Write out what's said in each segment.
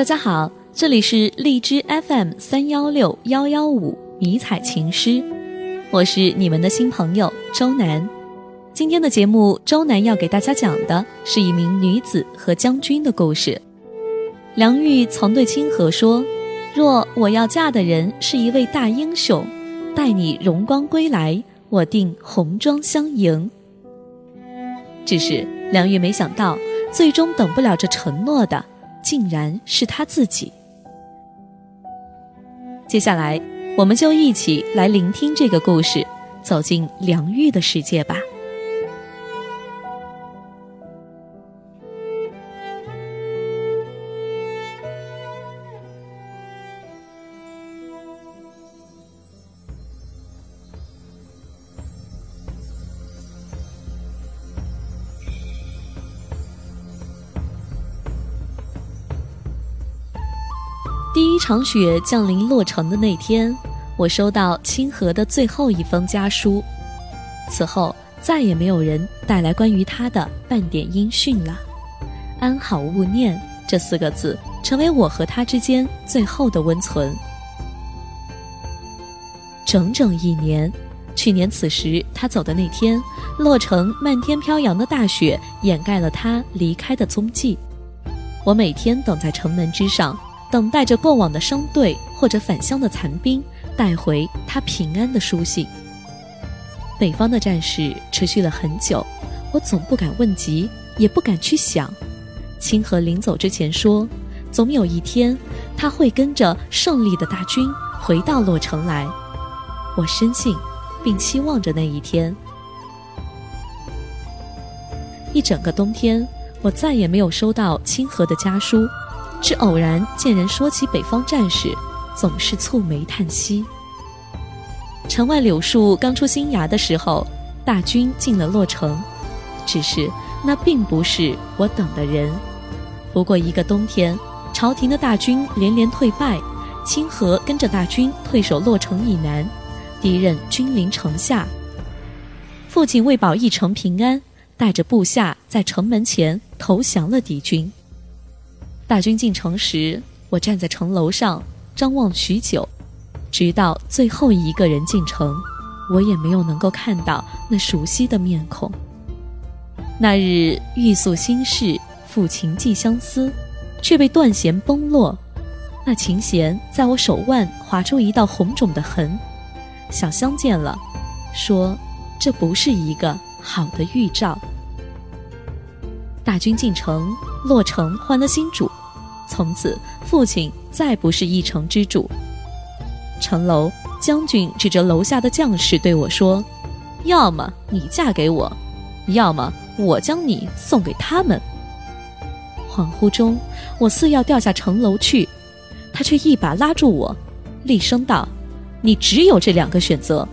大家好，这里是荔枝 FM 三幺六幺幺五迷彩情诗，我是你们的新朋友周南。今天的节目，周南要给大家讲的是一名女子和将军的故事。梁玉曾对清河说：“若我要嫁的人是一位大英雄，待你荣光归来，我定红妆相迎。”只是梁玉没想到，最终等不了这承诺的，竟然是他自己。接下来，我们就一起来聆听这个故事，走进梁玉的世界吧。第一场雪降临洛城的那天，我收到清河的最后一封家书。此后再也没有人带来关于他的半点音讯了。安好勿念这四个字，成为我和他之间最后的温存。整整一年，去年此时他走的那天，洛城漫天飘扬的大雪掩盖了他离开的踪迹。我每天等在城门之上。等待着过往的商队或者返乡的残兵带回他平安的书信。北方的战事持续了很久，我总不敢问及，也不敢去想。清河临走之前说，总有一天他会跟着胜利的大军回到洛城来。我深信，并期望着那一天。一整个冬天，我再也没有收到清河的家书。只偶然见人说起北方战事，总是蹙眉叹息。城外柳树刚出新芽的时候，大军进了洛城，只是那并不是我等的人。不过一个冬天，朝廷的大军连连退败，清河跟着大军退守洛城以南，敌人君临城下。父亲为保一城平安，带着部下在城门前投降了敌军。大军进城时，我站在城楼上张望许久，直到最后一个人进城，我也没有能够看到那熟悉的面孔。那日欲诉心事，抚琴寄相思，却被断弦崩落。那琴弦在我手腕划出一道红肿的痕。小香见了，说：“这不是一个好的预兆。”大军进城，洛城换了新主。从此，父亲再不是一城之主。城楼将军指着楼下的将士对我说：“要么你嫁给我，要么我将你送给他们。”恍惚中，我似要掉下城楼去，他却一把拉住我，厉声道：“你只有这两个选择。”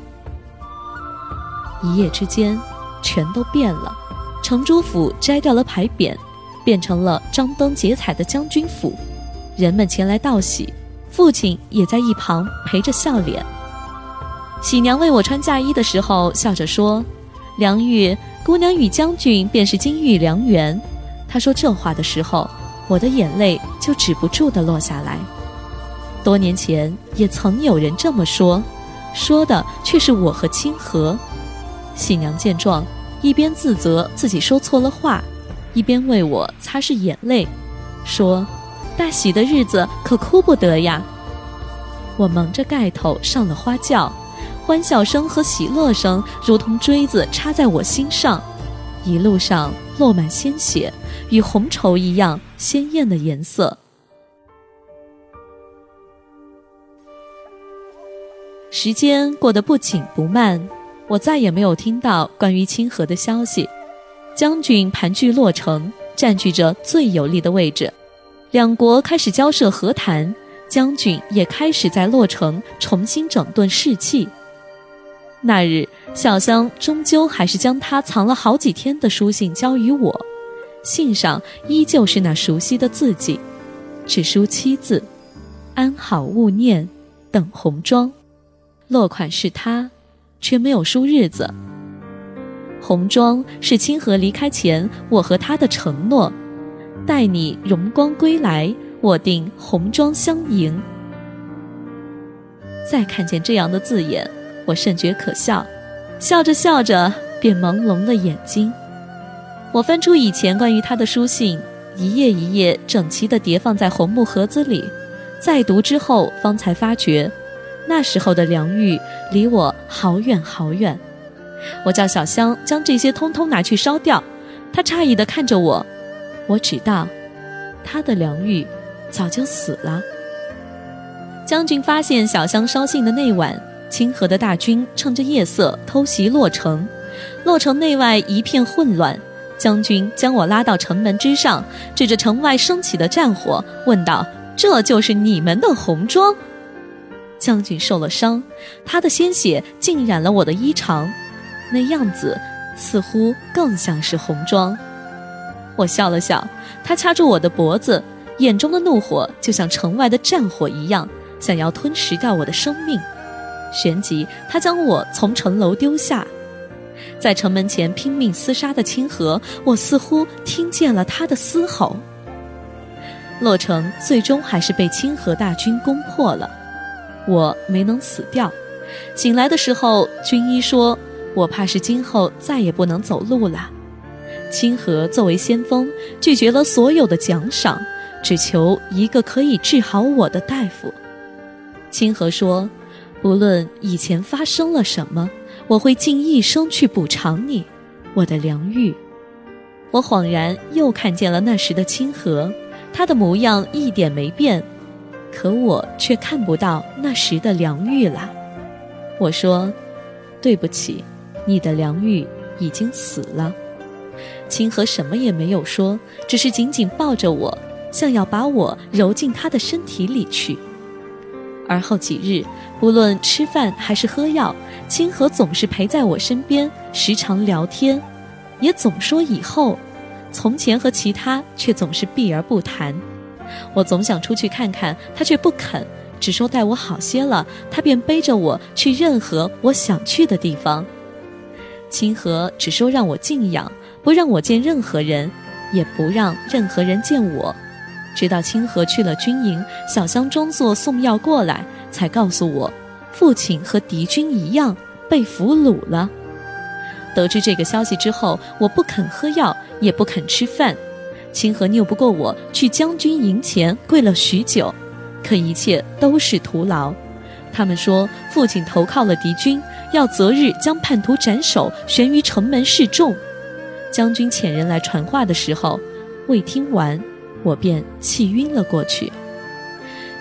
一夜之间，全都变了。城主府摘掉了牌匾。变成了张灯结彩的将军府，人们前来道喜，父亲也在一旁陪着笑脸。喜娘为我穿嫁衣的时候，笑着说：“梁玉姑娘与将军便是金玉良缘。”她说这话的时候，我的眼泪就止不住地落下来。多年前也曾有人这么说，说的却是我和清河。喜娘见状，一边自责自己说错了话。一边为我擦拭眼泪，说：“大喜的日子可哭不得呀。”我蒙着盖头上了花轿，欢笑声和喜乐声如同锥子插在我心上，一路上落满鲜血，与红绸一样鲜艳的颜色。时间过得不紧不慢，我再也没有听到关于清河的消息。将军盘踞洛城，占据着最有利的位置，两国开始交涉和谈。将军也开始在洛城重新整顿士气。那日，小香终究还是将他藏了好几天的书信交于我，信上依旧是那熟悉的字迹，只书七字：“安好勿念，等红妆。”落款是他，却没有书日子。红妆是清河离开前我和他的承诺，待你荣光归来，我定红妆相迎。再看见这样的字眼，我甚觉可笑，笑着笑着便朦胧了眼睛。我翻出以前关于他的书信，一页一页整齐地叠放在红木盒子里，再读之后，方才发觉，那时候的梁玉离我好远好远。我叫小香将这些通通拿去烧掉，他诧异地看着我，我知道，他的梁玉早就死了。将军发现小香烧信的那晚，清河的大军趁着夜色偷袭洛城，洛城内外一片混乱。将军将我拉到城门之上，指着城外升起的战火，问道：“这就是你们的红妆？”将军受了伤，他的鲜血浸染了我的衣裳。那样子似乎更像是红妆。我笑了笑，他掐住我的脖子，眼中的怒火就像城外的战火一样，想要吞噬掉我的生命。旋即，他将我从城楼丢下，在城门前拼命厮杀的清河，我似乎听见了他的嘶吼。洛城最终还是被清河大军攻破了，我没能死掉。醒来的时候，军医说。我怕是今后再也不能走路了。清河作为先锋，拒绝了所有的奖赏，只求一个可以治好我的大夫。清河说：“不论以前发生了什么，我会尽一生去补偿你，我的良玉。”我恍然又看见了那时的清河，他的模样一点没变，可我却看不到那时的良玉了。我说：“对不起。”你的梁玉已经死了，清河什么也没有说，只是紧紧抱着我，像要把我揉进他的身体里去。而后几日，不论吃饭还是喝药，清河总是陪在我身边，时常聊天，也总说以后。从前和其他却总是避而不谈。我总想出去看看，他却不肯，只说待我好些了，他便背着我去任何我想去的地方。清河只说让我静养，不让我见任何人，也不让任何人见我。直到清河去了军营，小香装作送药过来，才告诉我，父亲和敌军一样被俘虏了。得知这个消息之后，我不肯喝药，也不肯吃饭。清河拗不过我，去将军营前跪了许久，可一切都是徒劳。他们说，父亲投靠了敌军。要择日将叛徒斩首，悬于城门示众。将军遣人来传话的时候，未听完，我便气晕了过去。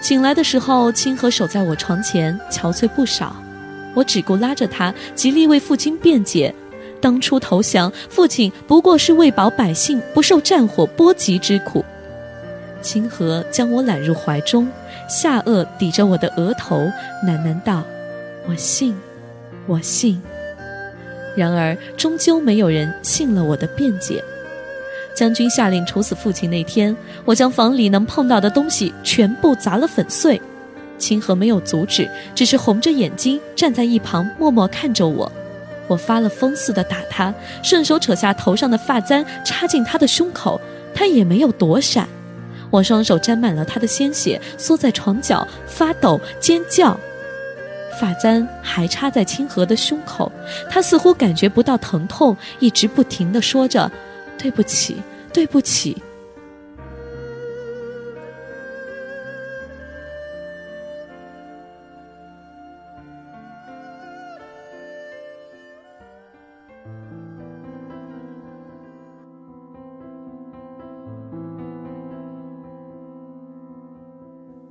醒来的时候，清河守在我床前，憔悴不少。我只顾拉着他，极力为父亲辩解：当初投降，父亲不过是为保百姓不受战火波及之苦。清河将我揽入怀中，下颚抵着我的额头，喃喃道：“我信。”我信，然而终究没有人信了我的辩解。将军下令处死父亲那天，我将房里能碰到的东西全部砸了粉碎。清河没有阻止，只是红着眼睛站在一旁，默默看着我。我发了疯似的打他，顺手扯下头上的发簪插进他的胸口，他也没有躲闪。我双手沾满了他的鲜血，缩在床角发抖尖叫。发簪还插在清河的胸口，他似乎感觉不到疼痛，一直不停地说着：“对不起，对不起。”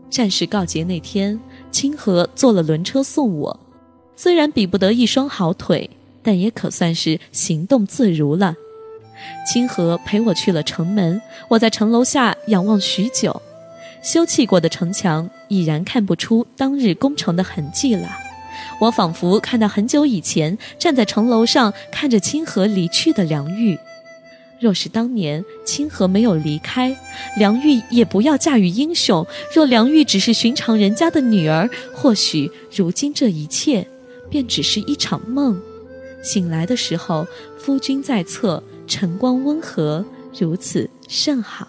战事告捷那天。清河坐了轮车送我，虽然比不得一双好腿，但也可算是行动自如了。清河陪我去了城门，我在城楼下仰望许久，修葺过的城墙已然看不出当日攻城的痕迹了。我仿佛看到很久以前站在城楼上看着清河离去的梁玉。若是当年清河没有离开，梁玉也不要嫁与英雄。若梁玉只是寻常人家的女儿，或许如今这一切便只是一场梦。醒来的时候，夫君在侧，晨光温和，如此甚好。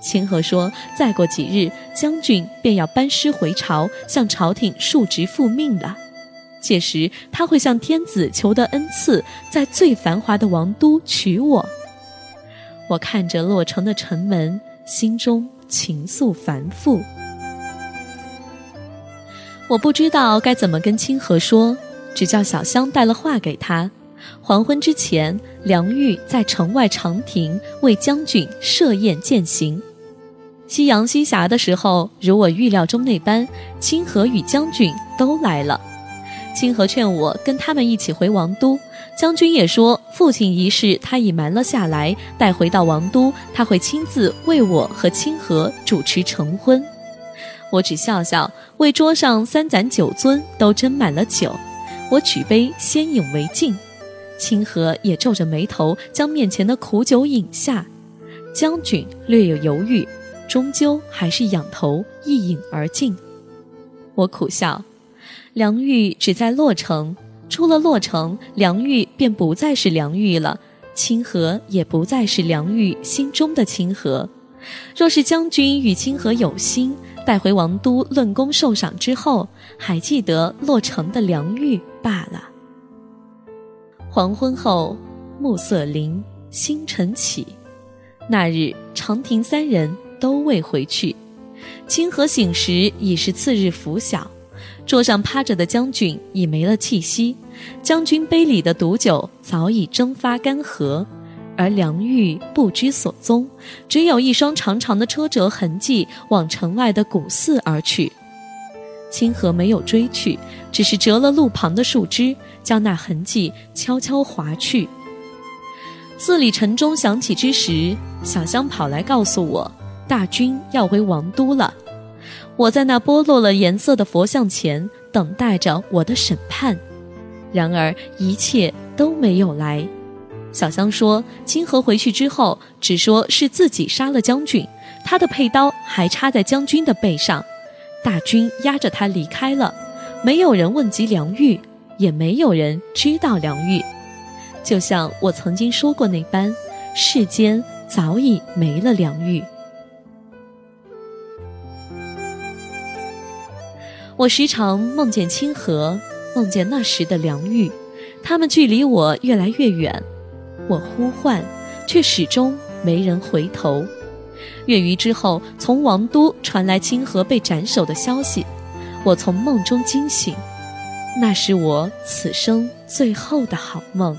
清河说：“再过几日，将军便要班师回朝，向朝廷述职复命了。届时，他会向天子求得恩赐，在最繁华的王都娶我。”我看着落成的城门，心中情愫繁复。我不知道该怎么跟清河说，只叫小香带了话给他。黄昏之前，梁玉在城外长亭为将军设宴饯行。夕阳西下的时候，如我预料中那般，清河与将军都来了。清河劝我跟他们一起回王都，将军也说父亲一事他已瞒了下来，待回到王都，他会亲自为我和清河主持成婚。我只笑笑，为桌上三盏酒樽都斟满了酒，我举杯先饮为敬。清河也皱着眉头将面前的苦酒饮下，将军略有犹豫。终究还是仰头一饮而尽。我苦笑，梁玉只在洛城，出了洛城，梁玉便不再是梁玉了，清河也不再是梁玉心中的清河。若是将军与清河有心，带回王都论功受赏之后，还记得洛城的梁玉罢了。黄昏后，暮色临，星辰起。那日，长亭三人。都未回去，清河醒时已是次日拂晓，桌上趴着的将军已没了气息，将军杯里的毒酒早已蒸发干涸，而梁玉不知所踪，只有一双长长的车辙痕迹往城外的古寺而去。清河没有追去，只是折了路旁的树枝，将那痕迹悄悄划去。寺里晨钟响起之时，小香跑来告诉我。大军要回王都了，我在那剥落了颜色的佛像前等待着我的审判，然而一切都没有来。小香说，清河回去之后，只说是自己杀了将军，他的佩刀还插在将军的背上，大军押着他离开了，没有人问及梁玉，也没有人知道梁玉，就像我曾经说过那般，世间早已没了梁玉。我时常梦见清河，梦见那时的梁玉，他们距离我越来越远。我呼唤，却始终没人回头。月余之后，从王都传来清河被斩首的消息，我从梦中惊醒，那是我此生最后的好梦。